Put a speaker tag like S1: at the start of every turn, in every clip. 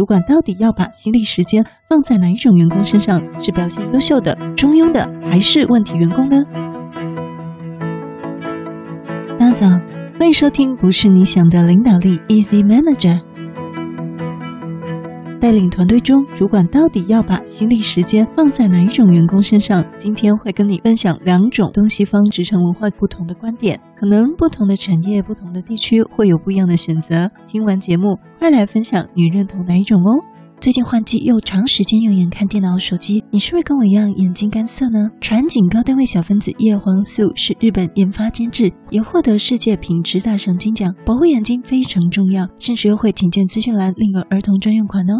S1: 主管到底要把心力时间放在哪一种员工身上？是表现优秀的、中庸的，还是问题员工呢？大家早，欢迎收听《不是你想的领导力》，Easy Manager。带领团队中，主管到底要把心力时间放在哪一种员工身上？今天会跟你分享两种东西方职场文化不同的观点，可能不同的产业、不同的地区会有不一样的选择。听完节目，快来分享你认同哪一种哦！最近换季又长时间用眼看电脑、手机，你是不是跟我一样眼睛干涩呢？传景高单位小分子叶黄素是日本研发监制，也获得世界品质大赏金奖，保护眼睛非常重要，甚至又会请见资讯栏另有儿童专用款哦。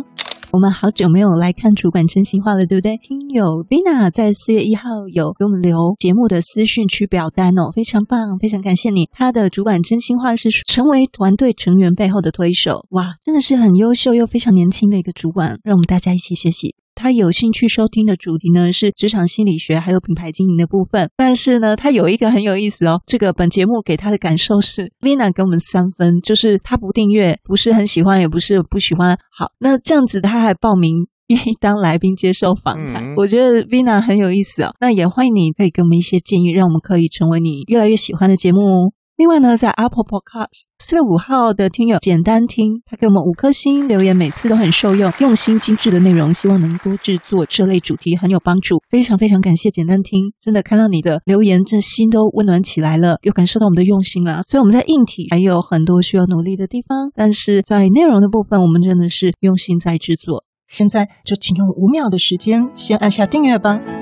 S1: 我们好久没有来看主管真心话了，对不对？听友 Vina 在四月一号有给我们留节目的私讯区表单哦，非常棒，非常感谢你。他的主管真心话是成为团队成员背后的推手，哇，真的是很优秀又非常年轻的一个主管，让我们大家一起学习。他有兴趣收听的主题呢，是职场心理学还有品牌经营的部分。但是呢，他有一个很有意思哦。这个本节目给他的感受是，Vina 给我们三分，就是他不订阅，不是很喜欢，也不是不喜欢。好，那这样子他还报名愿意当来宾接受访谈，嗯、我觉得 Vina 很有意思哦。那也欢迎你可以给我们一些建议，让我们可以成为你越来越喜欢的节目哦。另外呢，在 Apple Podcast 四月五号的听友简单听，他给我们五颗星留言，每次都很受用，用心精致的内容，希望能多制作这类主题，很有帮助。非常非常感谢简单听，真的看到你的留言，这心都温暖起来了，又感受到我们的用心了。所以我们在硬体还有很多需要努力的地方，但是在内容的部分，我们真的是用心在制作。现在就请用五秒的时间，先按下订阅吧。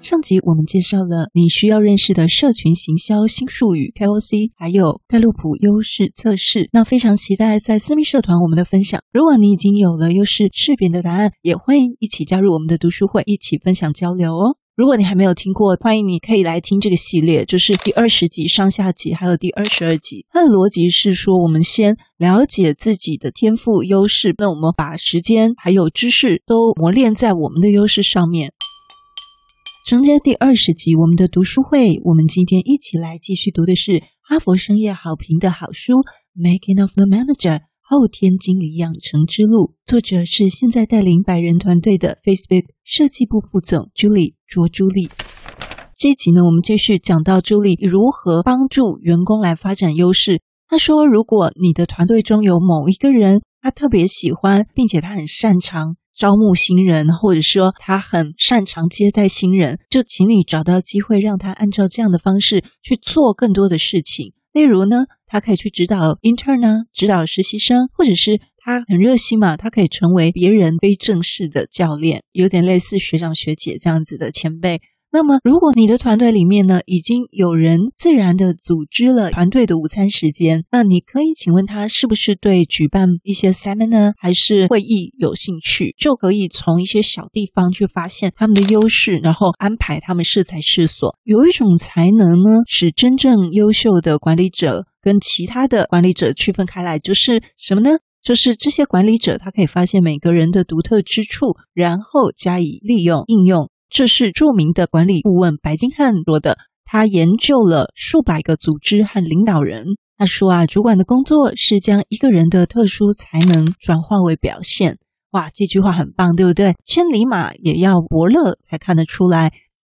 S1: 上集我们介绍了你需要认识的社群行销新术语 KOC，还有盖洛普优势测试。那非常期待在私密社团我们的分享。如果你已经有了优势识别的答案，也欢迎一起加入我们的读书会，一起分享交流哦。如果你还没有听过，欢迎你可以来听这个系列，就是第二十集上下集，还有第二十二集。它的逻辑是说，我们先了解自己的天赋优势，那我们把时间还有知识都磨练在我们的优势上面。承接第二十集，我们的读书会，我们今天一起来继续读的是哈佛商业好评的好书《Making of the Manager》后天经理养成之路，作者是现在带领百人团队的 Facebook 设计部副总 Julie 卓朱莉。这一集呢，我们继续讲到朱莉如何帮助员工来发展优势。他说，如果你的团队中有某一个人，他特别喜欢，并且他很擅长。招募新人，或者说他很擅长接待新人，就请你找到机会，让他按照这样的方式去做更多的事情。例如呢，他可以去指导 intern 呢，指导实习生，或者是他很热心嘛，他可以成为别人非正式的教练，有点类似学长学姐这样子的前辈。那么，如果你的团队里面呢，已经有人自然的组织了团队的午餐时间，那你可以请问他是不是对举办一些 seminar 还是会议有兴趣，就可以从一些小地方去发现他们的优势，然后安排他们适才适所。有一种才能呢，使真正优秀的管理者跟其他的管理者区分开来，就是什么呢？就是这些管理者他可以发现每个人的独特之处，然后加以利用应用。这是著名的管理顾问白金汉说的。他研究了数百个组织和领导人。他说啊，主管的工作是将一个人的特殊才能转化为表现。哇，这句话很棒，对不对？千里马也要伯乐才看得出来。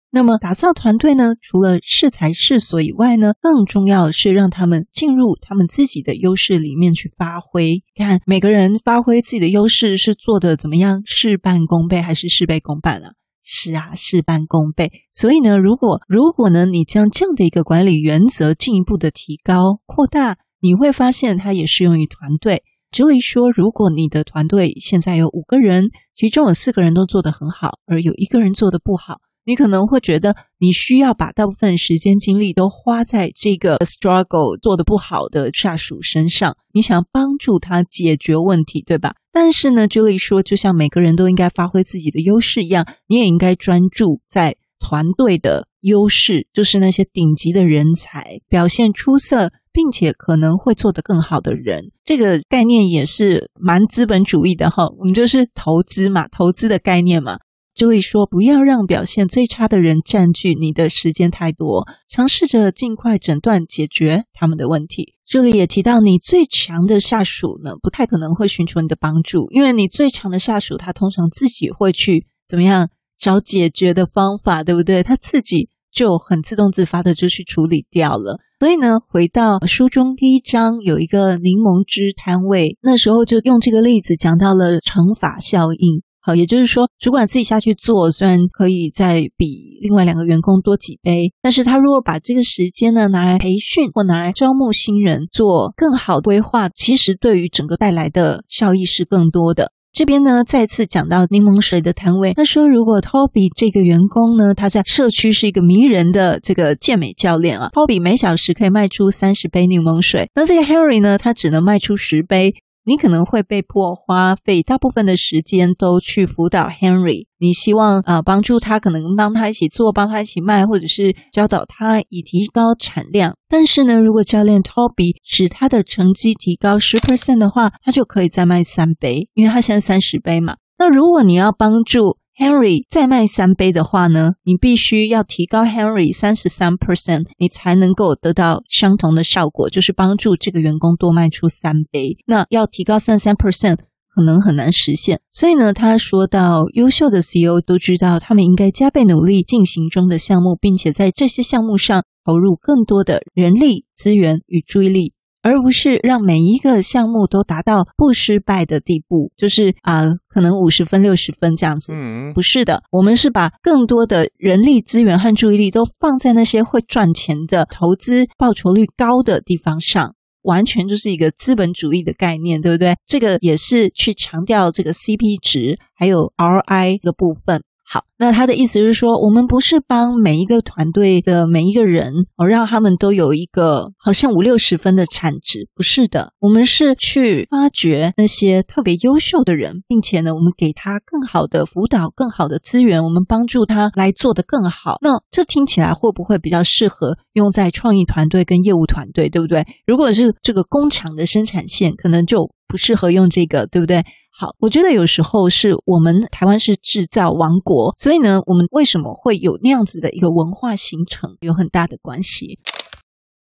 S1: 那么打造团队呢，除了适才适所以外呢，更重要是让他们进入他们自己的优势里面去发挥。看每个人发挥自己的优势是做的怎么样，事半功倍还是事倍功半啊？是啊，事半功倍。所以呢，如果如果呢，你将这样的一个管理原则进一步的提高、扩大，你会发现它也适用于团队。举例说，如果你的团队现在有五个人，其中有四个人都做得很好，而有一个人做得不好。你可能会觉得你需要把大部分时间精力都花在这个 struggle 做得不好的下属身上，你想帮助他解决问题，对吧？但是呢举例说，就像每个人都应该发挥自己的优势一样，你也应该专注在团队的优势，就是那些顶级的人才，表现出色，并且可能会做得更好的人。这个概念也是蛮资本主义的哈，我们就是投资嘛，投资的概念嘛。这里说，不要让表现最差的人占据你的时间太多，尝试着尽快诊断解决他们的问题。这里也提到，你最强的下属呢，不太可能会寻求你的帮助，因为你最强的下属他通常自己会去怎么样找解决的方法，对不对？他自己就很自动自发的就去处理掉了。所以呢，回到书中第一章有一个柠檬汁摊位，那时候就用这个例子讲到了乘法效应。好，也就是说，主管自己下去做，虽然可以再比另外两个员工多几杯，但是他如果把这个时间呢拿来培训或拿来招募新人，做更好的规划，其实对于整个带来的效益是更多的。这边呢，再次讲到柠檬水的摊位，他说，如果 Toby 这个员工呢，他在社区是一个迷人的这个健美教练啊，Toby 每小时可以卖出三十杯柠檬水，那这个 Harry 呢，他只能卖出十杯。你可能会被迫花费大部分的时间都去辅导 Henry，你希望啊、帮助他，可能帮他一起做，帮他一起卖，或者是教导他以提高产量。但是呢，如果教练 Toby 使他的成绩提高十 percent 的话，他就可以再卖三杯，因为他现在三十杯嘛。那如果你要帮助 Henry 再卖三杯的话呢，你必须要提高 Henry 三十三 percent，你才能够得到相同的效果，就是帮助这个员工多卖出三杯。那要提高三十三 percent，可能很难实现。所以呢，他说到，优秀的 CEO 都知道，他们应该加倍努力进行中的项目，并且在这些项目上投入更多的人力资源与注意力。而不是让每一个项目都达到不失败的地步，就是啊、呃，可能五十分、六十分这样子。嗯，不是的，我们是把更多的人力资源和注意力都放在那些会赚钱的、投资报酬率高的地方上，完全就是一个资本主义的概念，对不对？这个也是去强调这个 CP 值还有 RI 的部分。好，那他的意思是说，我们不是帮每一个团队的每一个人，哦，让他们都有一个好像五六十分的产值，不是的，我们是去发掘那些特别优秀的人，并且呢，我们给他更好的辅导、更好的资源，我们帮助他来做得更好。那这听起来会不会比较适合用在创意团队跟业务团队，对不对？如果是这个工厂的生产线，可能就不适合用这个，对不对？好，我觉得有时候是我们台湾是制造王国，所以呢，我们为什么会有那样子的一个文化形成，有很大的关系。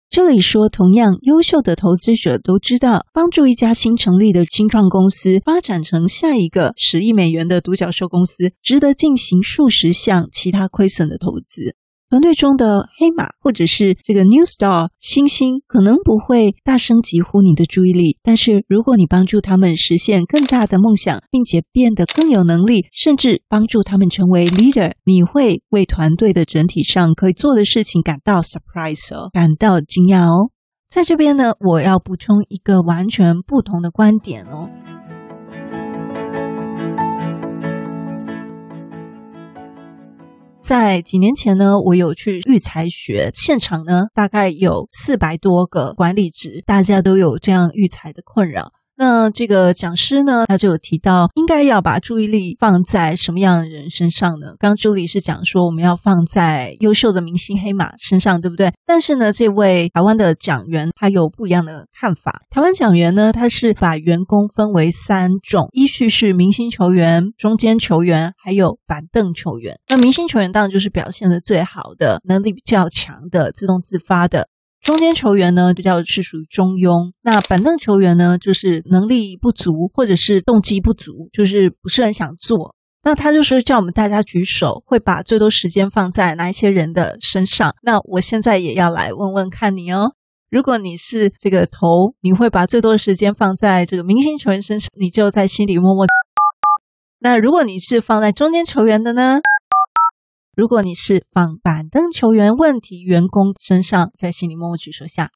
S1: 这里说，同样优秀的投资者都知道，帮助一家新成立的新创公司发展成下一个十亿美元的独角兽公司，值得进行数十项其他亏损的投资。团队中的黑马或者是这个 new star 星星，可能不会大声疾呼你的注意力，但是如果你帮助他们实现更大的梦想，并且变得更有能力，甚至帮助他们成为 leader，你会为团队的整体上可以做的事情感到 surprise 哦，感到惊讶哦。在这边呢，我要补充一个完全不同的观点哦。在几年前呢，我有去育才学现场呢，大概有四百多个管理职，大家都有这样育才的困扰。那这个讲师呢，他就有提到，应该要把注意力放在什么样的人身上呢？刚刚朱莉是讲说，我们要放在优秀的明星黑马身上，对不对？但是呢，这位台湾的讲员他有不一样的看法。台湾讲员呢，他是把员工分为三种，依序是明星球员、中间球员，还有板凳球员。那明星球员当然就是表现的最好的、能力比较强的、自动自发的。中间球员呢，比较是属于中庸；那板凳球员呢，就是能力不足或者是动机不足，就是不是很想做。那他就说叫我们大家举手，会把最多时间放在哪一些人的身上？那我现在也要来问问看你哦。如果你是这个头，你会把最多时间放在这个明星球员身上，你就在心里默默。那如果你是放在中间球员的呢？如果你是放板凳球员问题员工身上，在心里默默举手下。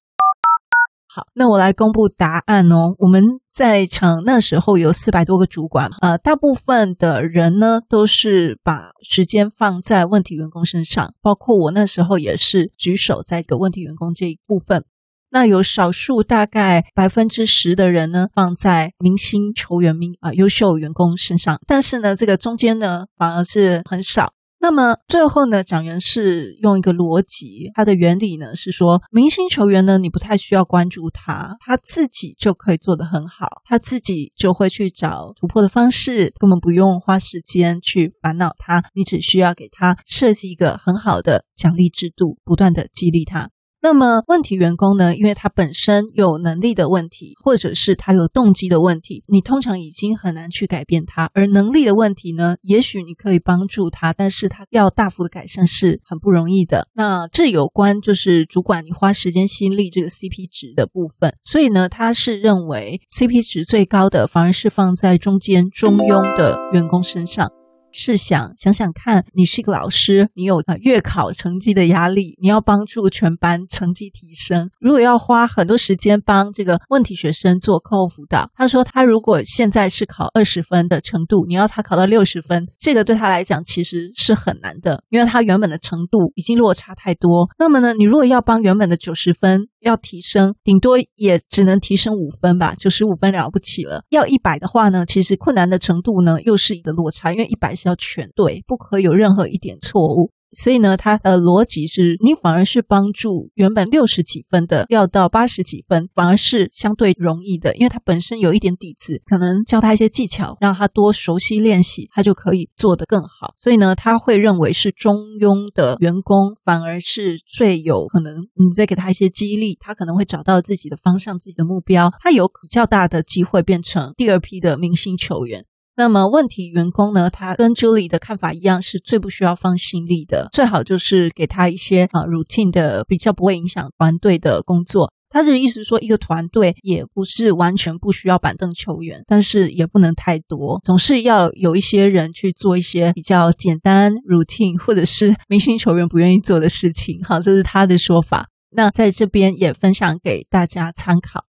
S1: 好，那我来公布答案哦。我们在场那时候有四百多个主管，呃，大部分的人呢都是把时间放在问题员工身上，包括我那时候也是举手在一个问题员工这一部分。那有少数大概百分之十的人呢放在明星球员、明啊优秀员工身上，但是呢这个中间呢反而是很少。那么最后呢，讲员是用一个逻辑，它的原理呢是说，明星球员呢，你不太需要关注他，他自己就可以做得很好，他自己就会去找突破的方式，根本不用花时间去烦恼他，你只需要给他设计一个很好的奖励制度，不断的激励他。那么问题员工呢？因为他本身有能力的问题，或者是他有动机的问题，你通常已经很难去改变他。而能力的问题呢，也许你可以帮助他，但是他要大幅的改善是很不容易的。那这有关就是主管你花时间心力这个 CP 值的部分。所以呢，他是认为 CP 值最高的反而是放在中间中庸的员工身上。试想想想看，你是一个老师，你有呃月考成绩的压力，你要帮助全班成绩提升。如果要花很多时间帮这个问题学生做课后辅导，他说他如果现在是考二十分的程度，你要他考到六十分，这个对他来讲其实是很难的，因为他原本的程度已经落差太多。那么呢，你如果要帮原本的九十分要提升，顶多也只能提升五分吧，九十五分了不起了。要一百的话呢，其实困难的程度呢又是一个落差，因为一百。是要全对，不可有任何一点错误。所以呢，它的逻辑是你反而是帮助原本六十几分的要到八十几分，反而是相对容易的，因为他本身有一点底子，可能教他一些技巧，让他多熟悉练习，他就可以做得更好。所以呢，他会认为是中庸的员工反而是最有可能，你再给他一些激励，他可能会找到自己的方向、自己的目标，他有比较大的机会变成第二批的明星球员。那么问题员工呢，他跟 Julie 的看法一样，是最不需要放心力的。最好就是给他一些啊 routine 的，比较不会影响团队的工作。他这个意思说，一个团队也不是完全不需要板凳球员，但是也不能太多，总是要有一些人去做一些比较简单 routine 或者是明星球员不愿意做的事情。好，这是他的说法。那在这边也分享给大家参考。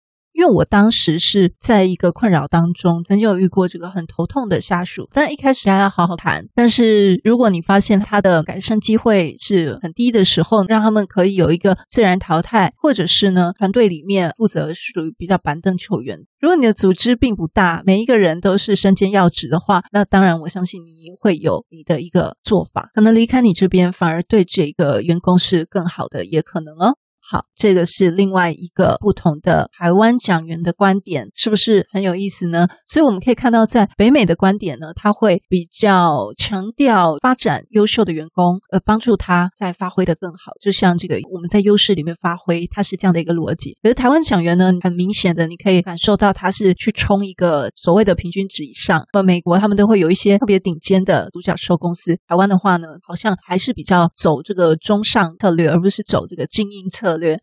S1: 因为我当时是在一个困扰当中，曾经有遇过这个很头痛的下属，但一开始还要好好谈。但是如果你发现他的改善机会是很低的时候，让他们可以有一个自然淘汰，或者是呢，团队里面负责属于比较板凳球员。如果你的组织并不大，每一个人都是身兼要职的话，那当然我相信你会有你的一个做法，可能离开你这边反而对这个员工是更好的，也可能哦。好，这个是另外一个不同的台湾讲员的观点，是不是很有意思呢？所以我们可以看到，在北美的观点呢，他会比较强调发展优秀的员工，呃，帮助他再发挥的更好。就像这个我们在优势里面发挥，它是这样的一个逻辑。可是台湾讲员呢，很明显的你可以感受到，他是去冲一个所谓的平均值以上。呃，美国他们都会有一些特别顶尖的独角兽公司，台湾的话呢，好像还是比较走这个中上策略，而不是走这个精英策略。对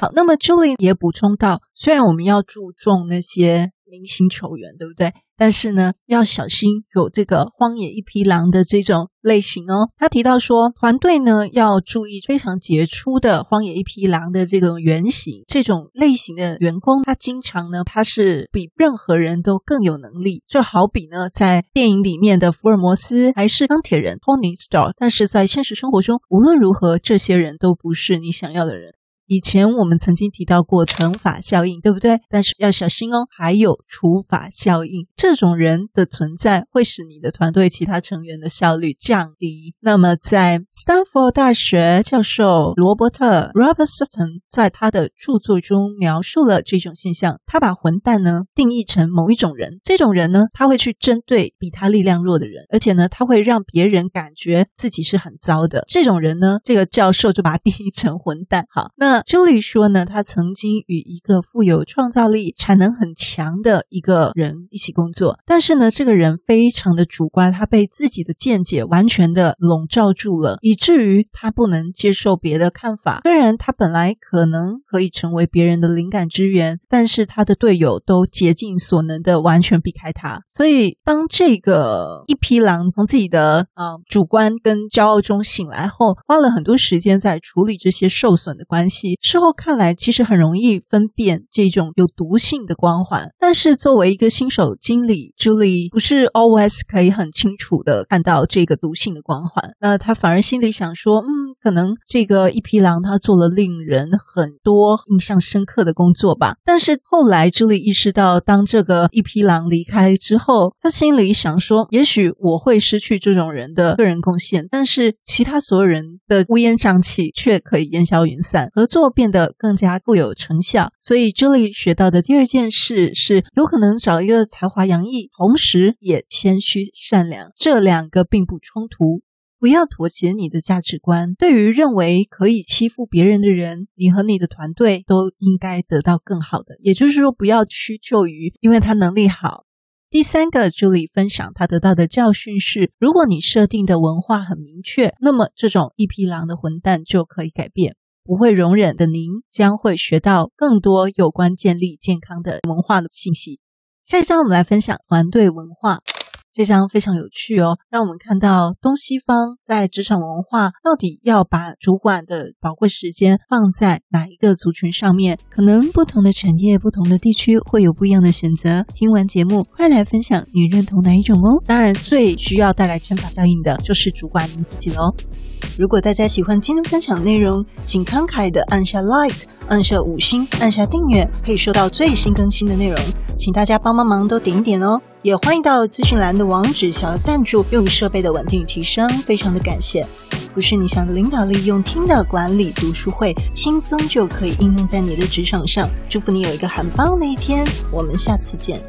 S1: 好，那么朱莉也补充到，虽然我们要注重那些明星球员，对不对？但是呢，要小心有这个荒野一匹狼的这种类型哦。他提到说，团队呢要注意非常杰出的荒野一匹狼的这种原型，这种类型的员工，他经常呢他是比任何人都更有能力。就好比呢，在电影里面的福尔摩斯还是钢铁人 Tony Stark，但是在现实生活中，无论如何，这些人都不是你想要的人。以前我们曾经提到过乘法效应，对不对？但是要小心哦，还有除法效应。这种人的存在会使你的团队其他成员的效率降低。那么，在斯坦福大学教授罗伯特 （Robert Sutton） 在他的著作中描述了这种现象。他把混蛋呢定义成某一种人，这种人呢，他会去针对比他力量弱的人，而且呢，他会让别人感觉自己是很糟的。这种人呢，这个教授就把他定义成混蛋。好，那。Julie 说呢，他曾经与一个富有创造力、产能很强的一个人一起工作，但是呢，这个人非常的主观，他被自己的见解完全的笼罩住了，以至于他不能接受别的看法。虽然他本来可能可以成为别人的灵感之源，但是他的队友都竭尽所能的完全避开他。所以，当这个一匹狼从自己的啊、呃、主观跟骄傲中醒来后，花了很多时间在处理这些受损的关系。事后看来其实很容易分辨这种有毒性的光环。但是作为一个新手经理，Julie 不是 always 可以很清楚的看到这个毒性的光环，那他反而心里想说，嗯，可能这个一匹狼他做了令人很多印象深刻的工作吧。但是后来 Julie 意识到，当这个一匹狼离开之后，他心里想说，也许我会失去这种人的个人贡献，但是其他所有人的乌烟瘴气却可以烟消云散，合作做变得更加富有成效。所以这里学到的第二件事是，有可能找一个才华洋溢，同时也谦虚善良，这两个并不冲突。不要妥协你的价值观。对于认为可以欺负别人的人，你和你的团队都应该得到更好的。也就是说，不要屈就于因为他能力好。第三个，Julie 分享他得到的教训是：如果你设定的文化很明确，那么这种一匹狼的混蛋就可以改变。不会容忍的您将会学到更多有关建立健康的文化的信息。下一章我们来分享团队文化。这张非常有趣哦，让我们看到东西方在职场文化到底要把主管的宝贵时间放在哪一个族群上面？可能不同的产业、不同的地区会有不一样的选择。听完节目，快来分享你认同哪一种哦！当然，最需要带来乘法效应的就是主管您自己喽。如果大家喜欢今天分享内容，请慷慨的按下 Like，按下五星，按下订阅，可以收到最新更新的内容。请大家帮帮忙，都点一点哦。也欢迎到资讯栏的网址小额赞助，用于设备的稳定提升，非常的感谢。不是你想的领导力，用听的管理读书会，轻松就可以应用在你的职场上。祝福你有一个很棒的一天，我们下次见。